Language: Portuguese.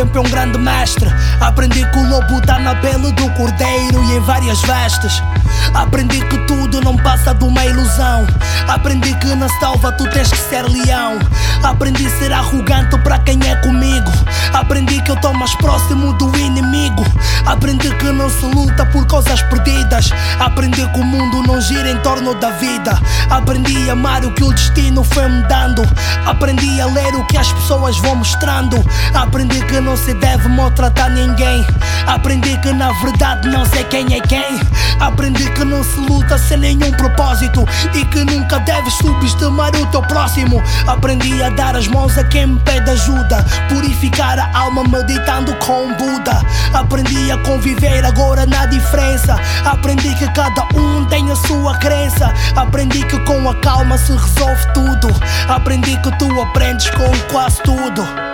tempo é um grande mestre. Aprendi que o lobo tá na pele do cordeiro e em várias vestes. Aprendi que tudo não passa de uma ilusão. Aprendi que na selva tu tens que ser leão. Aprendi a ser arrogante Aprendi que eu tô mais próximo do inimigo. Aprendi que não se luta por coisas perdidas. Aprendi que o mundo não gira em torno da vida. Aprendi a amar o que o destino foi me dando. Aprendi a ler o que as pessoas vão mostrando. Aprendi que não se deve maltratar ninguém. Aprendi que na verdade não sei quem é quem. Aprendi que não se luta sem nenhum propósito e que nunca deves subestimar o teu próximo. Aprendi a dar as mãos a quem me pede ajuda, purificar a alma meditando com Buda. Aprendi a conviver agora na diferença. Aprendi que cada um tem a sua crença. Aprendi que com a calma se resolve tudo. Aprendi que tu aprendes com quase tudo.